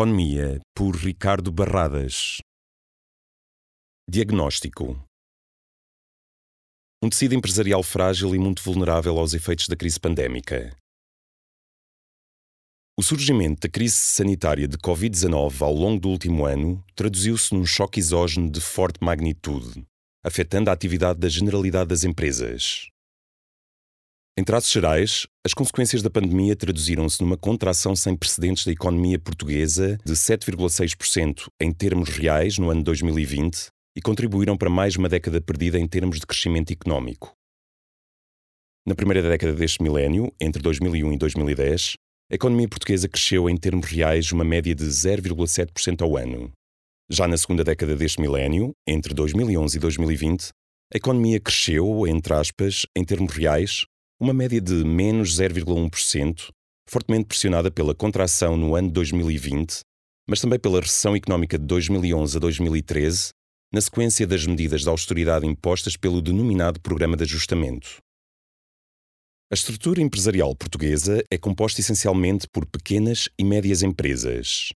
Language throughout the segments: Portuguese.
Economia, por Ricardo Barradas. Diagnóstico: Um tecido empresarial frágil e muito vulnerável aos efeitos da crise pandémica. O surgimento da crise sanitária de Covid-19 ao longo do último ano traduziu-se num choque exógeno de forte magnitude, afetando a atividade da generalidade das empresas. Em traços gerais, as consequências da pandemia traduziram-se numa contração sem precedentes da economia portuguesa de 7,6% em termos reais no ano 2020 e contribuíram para mais uma década perdida em termos de crescimento económico. Na primeira década deste milénio, entre 2001 e 2010, a economia portuguesa cresceu em termos reais uma média de 0,7% ao ano. Já na segunda década deste milénio, entre 2011 e 2020, a economia cresceu, entre aspas, em termos reais, uma média de menos 0,1%, fortemente pressionada pela contração no ano 2020, mas também pela recessão económica de 2011 a 2013, na sequência das medidas de austeridade impostas pelo denominado Programa de Ajustamento. A estrutura empresarial portuguesa é composta essencialmente por pequenas e médias empresas.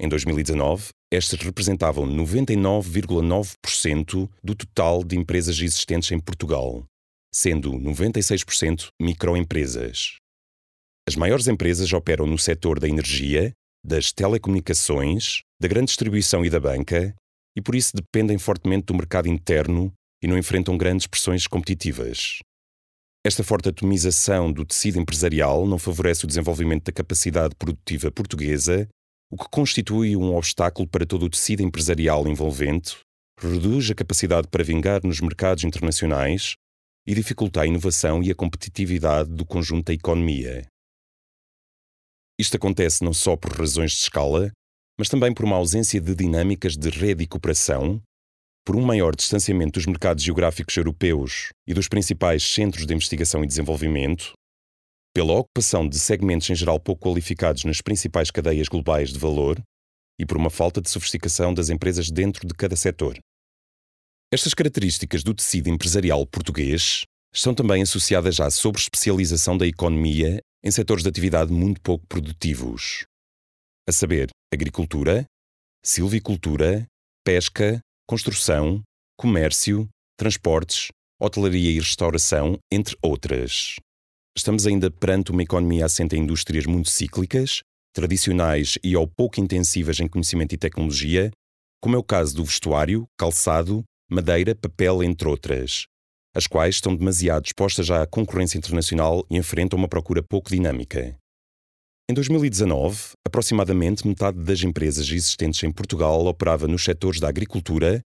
Em 2019, estas representavam 99,9% do total de empresas existentes em Portugal sendo 96% microempresas. As maiores empresas operam no setor da energia, das telecomunicações, da grande distribuição e da banca, e por isso dependem fortemente do mercado interno e não enfrentam grandes pressões competitivas. Esta forte atomização do tecido empresarial não favorece o desenvolvimento da capacidade produtiva portuguesa, o que constitui um obstáculo para todo o tecido empresarial envolvente, reduz a capacidade para vingar nos mercados internacionais e dificulta a inovação e a competitividade do conjunto da economia. Isto acontece não só por razões de escala, mas também por uma ausência de dinâmicas de rede e cooperação, por um maior distanciamento dos mercados geográficos europeus e dos principais centros de investigação e desenvolvimento, pela ocupação de segmentos em geral pouco qualificados nas principais cadeias globais de valor e por uma falta de sofisticação das empresas dentro de cada setor. Estas características do tecido empresarial português estão também associadas à sobreespecialização da economia em setores de atividade muito pouco produtivos, a saber, agricultura, silvicultura, pesca, construção, comércio, transportes, hotelaria e restauração, entre outras. Estamos ainda perante uma economia assente em indústrias muito cíclicas, tradicionais e ou pouco intensivas em conhecimento e tecnologia, como é o caso do vestuário, calçado, madeira, papel, entre outras, as quais estão demasiado expostas à concorrência internacional e enfrentam uma procura pouco dinâmica. Em 2019, aproximadamente metade das empresas existentes em Portugal operava nos setores da agricultura,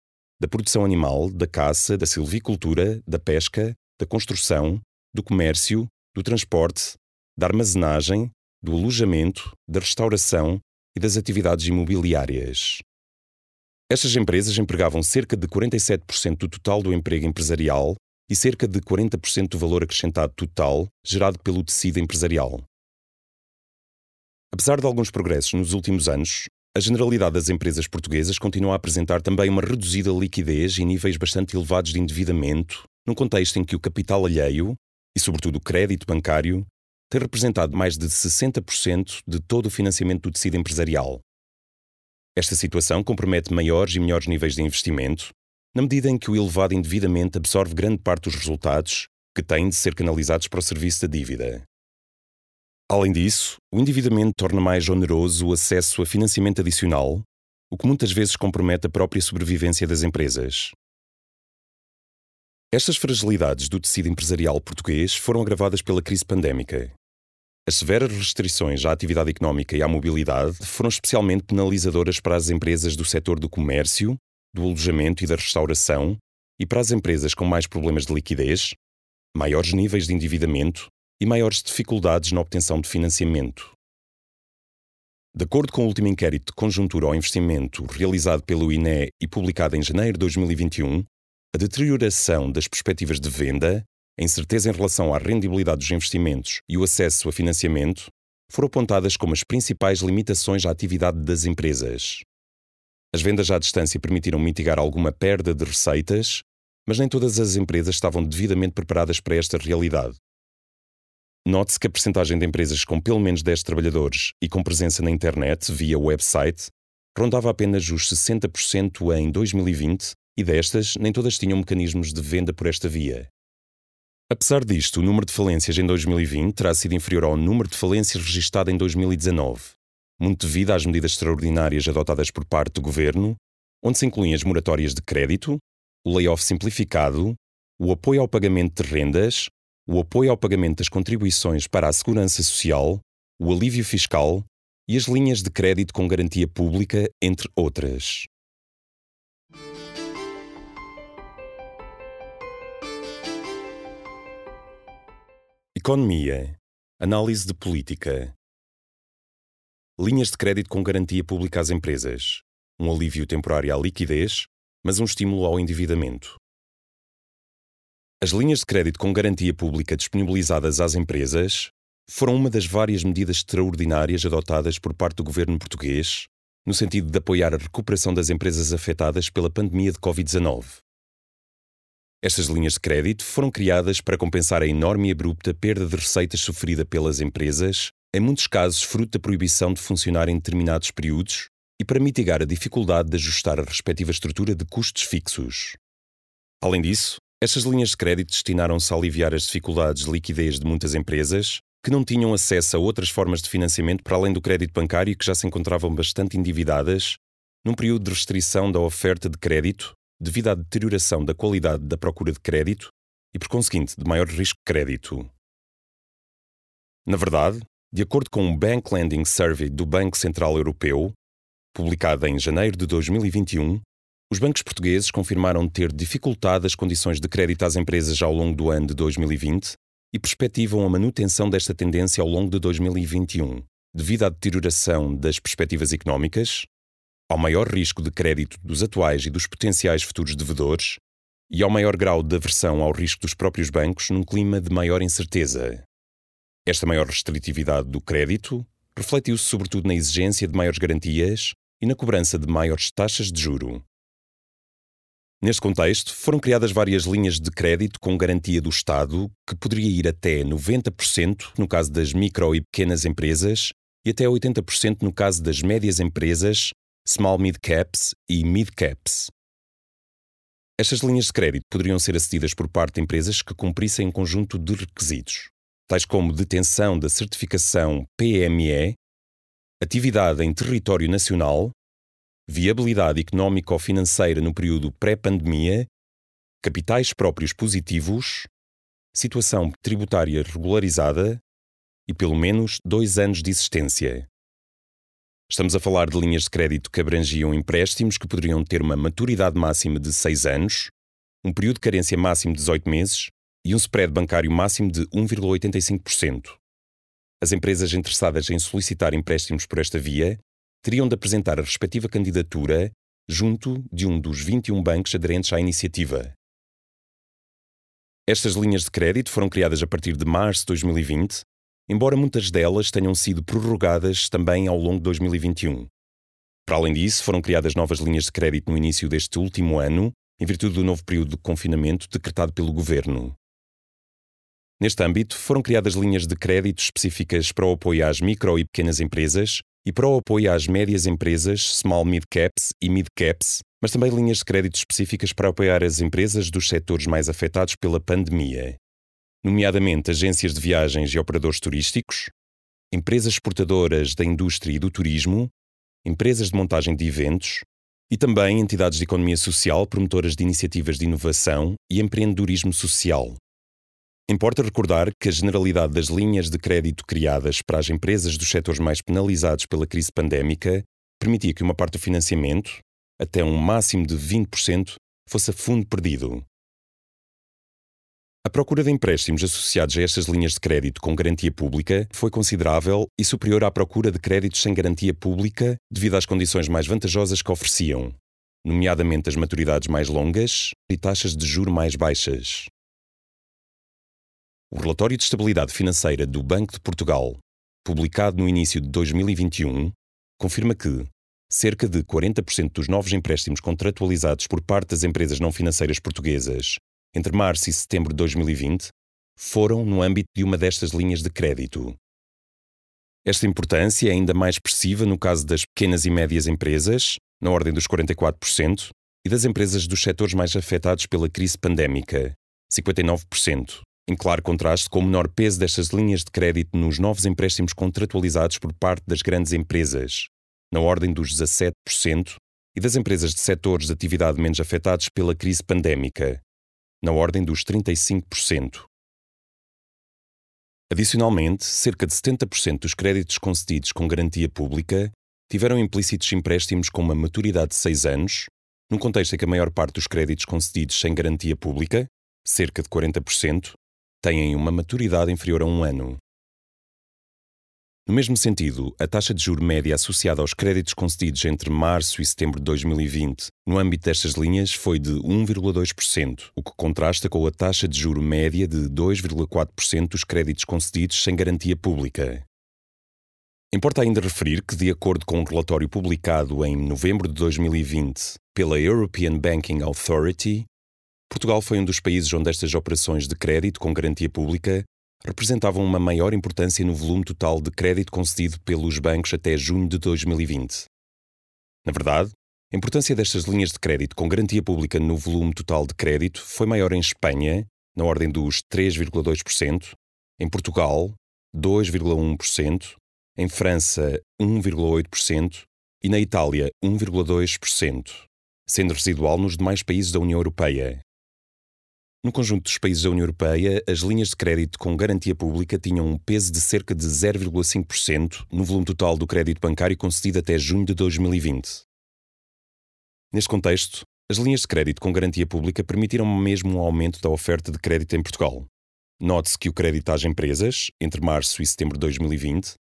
da produção animal, da caça, da silvicultura, da pesca, da construção, do comércio, do transporte, da armazenagem, do alojamento, da restauração e das atividades imobiliárias. Estas empresas empregavam cerca de 47% do total do emprego empresarial e cerca de 40% do valor acrescentado total gerado pelo tecido empresarial. Apesar de alguns progressos nos últimos anos, a generalidade das empresas portuguesas continua a apresentar também uma reduzida liquidez e níveis bastante elevados de endividamento, num contexto em que o capital alheio, e sobretudo o crédito bancário, tem representado mais de 60% de todo o financiamento do tecido empresarial. Esta situação compromete maiores e melhores níveis de investimento, na medida em que o elevado endividamento absorve grande parte dos resultados que têm de ser canalizados para o serviço da dívida. Além disso, o endividamento torna mais oneroso o acesso a financiamento adicional, o que muitas vezes compromete a própria sobrevivência das empresas. Estas fragilidades do tecido empresarial português foram agravadas pela crise pandémica, as severas restrições à atividade económica e à mobilidade foram especialmente penalizadoras para as empresas do setor do comércio, do alojamento e da restauração e para as empresas com mais problemas de liquidez, maiores níveis de endividamento e maiores dificuldades na obtenção de financiamento. De acordo com o último inquérito de conjuntura ao investimento realizado pelo INE e publicado em janeiro de 2021, a deterioração das perspectivas de venda, a incerteza em relação à rendibilidade dos investimentos e o acesso a financiamento foram apontadas como as principais limitações à atividade das empresas. As vendas à distância permitiram mitigar alguma perda de receitas, mas nem todas as empresas estavam devidamente preparadas para esta realidade. Note-se que a percentagem de empresas com pelo menos 10 trabalhadores e com presença na internet via website rondava apenas os 60% em 2020 e destas, nem todas tinham mecanismos de venda por esta via. Apesar disto, o número de falências em 2020 terá sido inferior ao número de falências registado em 2019, muito devido às medidas extraordinárias adotadas por parte do governo, onde se incluem as moratórias de crédito, o layoff simplificado, o apoio ao pagamento de rendas, o apoio ao pagamento das contribuições para a segurança social, o alívio fiscal e as linhas de crédito com garantia pública, entre outras. Economia. Análise de política. Linhas de crédito com garantia pública às empresas. Um alívio temporário à liquidez, mas um estímulo ao endividamento. As linhas de crédito com garantia pública disponibilizadas às empresas foram uma das várias medidas extraordinárias adotadas por parte do governo português no sentido de apoiar a recuperação das empresas afetadas pela pandemia de Covid-19. Estas linhas de crédito foram criadas para compensar a enorme e abrupta perda de receitas sofrida pelas empresas, em muitos casos fruto da proibição de funcionar em determinados períodos, e para mitigar a dificuldade de ajustar a respectiva estrutura de custos fixos. Além disso, estas linhas de crédito destinaram-se a aliviar as dificuldades de liquidez de muitas empresas que não tinham acesso a outras formas de financiamento para além do crédito bancário e que já se encontravam bastante endividadas, num período de restrição da oferta de crédito devido à deterioração da qualidade da procura de crédito e, por conseguinte, de maior risco de crédito. Na verdade, de acordo com o Bank Lending Survey do Banco Central Europeu, publicado em janeiro de 2021, os bancos portugueses confirmaram ter dificultado as condições de crédito às empresas ao longo do ano de 2020 e perspectivam a manutenção desta tendência ao longo de 2021, devido à deterioração das perspectivas económicas, ao maior risco de crédito dos atuais e dos potenciais futuros devedores e ao maior grau de aversão ao risco dos próprios bancos num clima de maior incerteza. Esta maior restritividade do crédito refletiu-se sobretudo na exigência de maiores garantias e na cobrança de maiores taxas de juro. Neste contexto, foram criadas várias linhas de crédito com garantia do Estado, que poderia ir até 90% no caso das micro e pequenas empresas e até 80% no caso das médias empresas, small mid caps e mid caps. Estas linhas de crédito poderiam ser acedidas por parte de empresas que cumprissem um conjunto de requisitos, tais como detenção da certificação PME, atividade em território nacional viabilidade económica ou financeira no período pré-pandemia, capitais próprios positivos, situação tributária regularizada e pelo menos dois anos de existência. Estamos a falar de linhas de crédito que abrangiam empréstimos que poderiam ter uma maturidade máxima de 6 anos, um período de carência máximo de 18 meses e um spread bancário máximo de 1,85%. As empresas interessadas em solicitar empréstimos por esta via teriam de apresentar a respectiva candidatura junto de um dos 21 bancos aderentes à iniciativa. Estas linhas de crédito foram criadas a partir de março de 2020, embora muitas delas tenham sido prorrogadas também ao longo de 2021. Para além disso, foram criadas novas linhas de crédito no início deste último ano, em virtude do novo período de confinamento decretado pelo governo. Neste âmbito, foram criadas linhas de crédito específicas para o apoio às micro e pequenas empresas, e para o apoio às médias empresas, small mid caps e mid caps, mas também linhas de crédito específicas para apoiar as empresas dos setores mais afetados pela pandemia, nomeadamente agências de viagens e operadores turísticos, empresas exportadoras da indústria e do turismo, empresas de montagem de eventos e também entidades de economia social promotoras de iniciativas de inovação e empreendedorismo social. Importa recordar que a generalidade das linhas de crédito criadas para as empresas dos setores mais penalizados pela crise pandémica permitia que uma parte do financiamento, até um máximo de 20%, fosse a fundo perdido. A procura de empréstimos associados a estas linhas de crédito com garantia pública foi considerável e superior à procura de créditos sem garantia pública devido às condições mais vantajosas que ofereciam, nomeadamente as maturidades mais longas e taxas de juro mais baixas. O relatório de estabilidade financeira do Banco de Portugal, publicado no início de 2021, confirma que cerca de 40% dos novos empréstimos contratualizados por parte das empresas não financeiras portuguesas entre março e setembro de 2020 foram no âmbito de uma destas linhas de crédito. Esta importância é ainda mais expressiva no caso das pequenas e médias empresas, na ordem dos 44%, e das empresas dos setores mais afetados pela crise pandémica, 59%, em claro contraste com o menor peso destas linhas de crédito nos novos empréstimos contratualizados por parte das grandes empresas, na ordem dos 17%, e das empresas de setores de atividade menos afetados pela crise pandémica, na ordem dos 35%. Adicionalmente, cerca de 70% dos créditos concedidos com garantia pública tiveram implícitos empréstimos com uma maturidade de 6 anos, num contexto em que a maior parte dos créditos concedidos sem garantia pública, cerca de 40%, têm uma maturidade inferior a um ano. No mesmo sentido, a taxa de juro média associada aos créditos concedidos entre março e setembro de 2020 no âmbito destas linhas foi de 1,2%, o que contrasta com a taxa de juro média de 2,4% dos créditos concedidos sem garantia pública. Importa ainda referir que, de acordo com um relatório publicado em novembro de 2020 pela European Banking Authority, Portugal foi um dos países onde estas operações de crédito com garantia pública representavam uma maior importância no volume total de crédito concedido pelos bancos até junho de 2020. Na verdade, a importância destas linhas de crédito com garantia pública no volume total de crédito foi maior em Espanha, na ordem dos 3,2%, em Portugal, 2,1%, em França, 1,8% e na Itália, 1,2%, sendo residual nos demais países da União Europeia, no conjunto dos países da União Europeia, as linhas de crédito com garantia pública tinham um peso de cerca de 0,5% no volume total do crédito bancário concedido até junho de 2020. Neste contexto, as linhas de crédito com garantia pública permitiram mesmo um aumento da oferta de crédito em Portugal. Note-se que o crédito às empresas, entre março e setembro de 2020,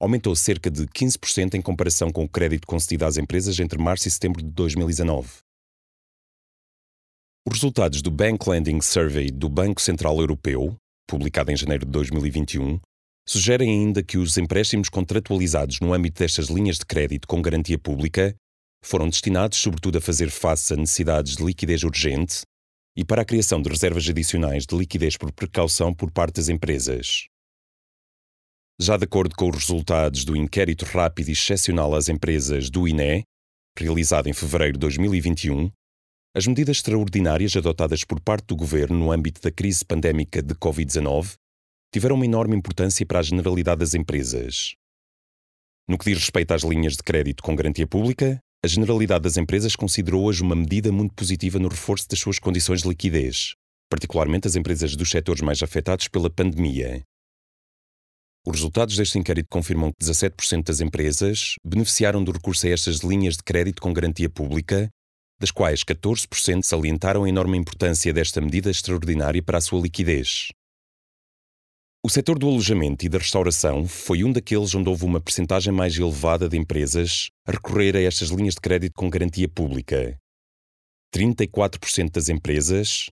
aumentou cerca de 15% em comparação com o crédito concedido às empresas entre março e setembro de 2019. Os resultados do Bank Lending Survey do Banco Central Europeu, publicado em janeiro de 2021, sugerem ainda que os empréstimos contratualizados no âmbito destas linhas de crédito com garantia pública foram destinados sobretudo a fazer face a necessidades de liquidez urgente e para a criação de reservas adicionais de liquidez por precaução por parte das empresas. Já de acordo com os resultados do inquérito rápido e excepcional às empresas do INE, realizado em fevereiro de 2021, as medidas extraordinárias adotadas por parte do governo no âmbito da crise pandémica de Covid-19 tiveram uma enorme importância para a generalidade das empresas. No que diz respeito às linhas de crédito com garantia pública, a generalidade das empresas considerou-as uma medida muito positiva no reforço das suas condições de liquidez, particularmente as empresas dos setores mais afetados pela pandemia. Os resultados deste inquérito confirmam que 17% das empresas beneficiaram do recurso a estas linhas de crédito com garantia pública das quais 14% salientaram a enorme importância desta medida extraordinária para a sua liquidez. O setor do alojamento e da restauração foi um daqueles onde houve uma percentagem mais elevada de empresas a recorrer a estas linhas de crédito com garantia pública. 34% das empresas,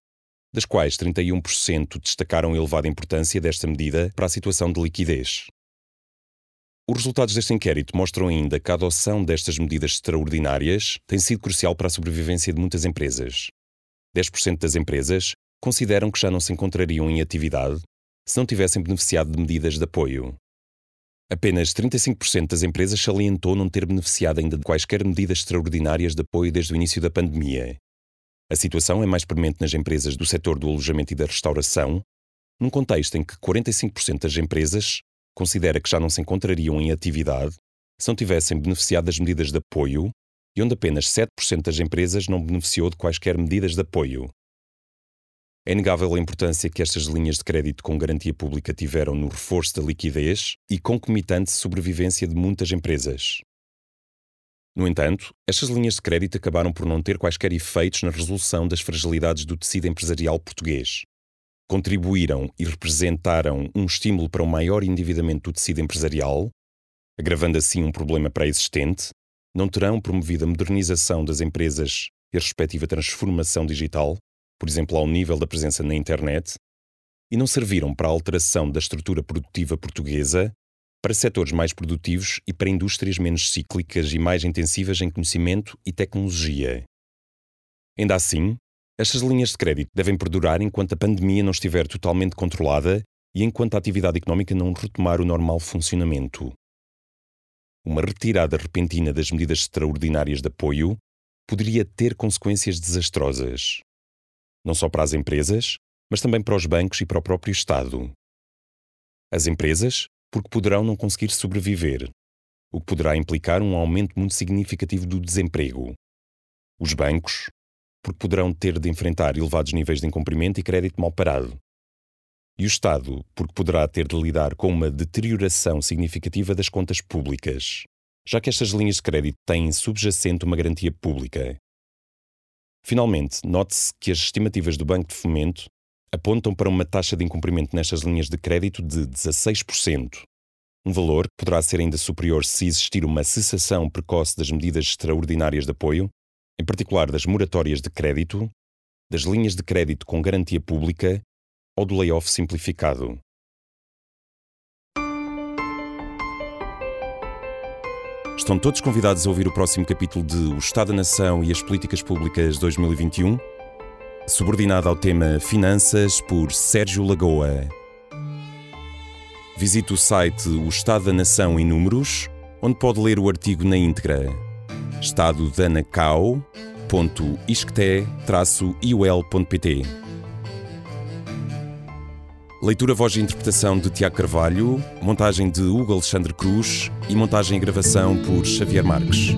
das quais 31% destacaram a elevada importância desta medida para a situação de liquidez. Os resultados deste inquérito mostram ainda que a adoção destas medidas extraordinárias tem sido crucial para a sobrevivência de muitas empresas. 10% das empresas consideram que já não se encontrariam em atividade se não tivessem beneficiado de medidas de apoio. Apenas 35% das empresas salientou não ter beneficiado ainda de quaisquer medidas extraordinárias de apoio desde o início da pandemia. A situação é mais premente nas empresas do setor do alojamento e da restauração, num contexto em que 45% das empresas considera que já não se encontrariam em atividade se não tivessem beneficiado das medidas de apoio e onde apenas 7% das empresas não beneficiou de quaisquer medidas de apoio. É inegável a importância que estas linhas de crédito com garantia pública tiveram no reforço da liquidez e concomitante sobrevivência de muitas empresas. No entanto, estas linhas de crédito acabaram por não ter quaisquer efeitos na resolução das fragilidades do tecido empresarial português, contribuíram e representaram um estímulo para um maior endividamento do tecido empresarial, agravando assim um problema pré-existente, não terão promovido a modernização das empresas e a respectiva transformação digital, por exemplo, ao nível da presença na internet, e não serviram para a alteração da estrutura produtiva portuguesa para setores mais produtivos e para indústrias menos cíclicas e mais intensivas em conhecimento e tecnologia. Ainda assim, estas linhas de crédito devem perdurar enquanto a pandemia não estiver totalmente controlada e enquanto a atividade económica não retomar o normal funcionamento. Uma retirada repentina das medidas extraordinárias de apoio poderia ter consequências desastrosas. Não só para as empresas, mas também para os bancos e para o próprio Estado. As empresas, porque poderão não conseguir sobreviver, o que poderá implicar um aumento muito significativo do desemprego. Os bancos, porque poderão ter de enfrentar elevados níveis de incumprimento e crédito mal parado. E o Estado, porque poderá ter de lidar com uma deterioração significativa das contas públicas, já que estas linhas de crédito têm subjacente uma garantia pública. Finalmente, note-se que as estimativas do Banco de Fomento apontam para uma taxa de incumprimento nestas linhas de crédito de 16%, um valor que poderá ser ainda superior se existir uma cessação precoce das medidas extraordinárias de apoio em particular das moratórias de crédito, das linhas de crédito com garantia pública ou do layoff simplificado. Estão todos convidados a ouvir o próximo capítulo de O Estado da Nação e as Políticas Públicas 2021, subordinado ao tema Finanças, por Sérgio Lagoa. Visite o site O Estado da Nação em Números, onde pode ler o artigo na íntegra estadodanacau.isqueté-iol.pt Leitura, voz e interpretação de Tiago Carvalho, montagem de Hugo Alexandre Cruz e montagem e gravação por Xavier Marques.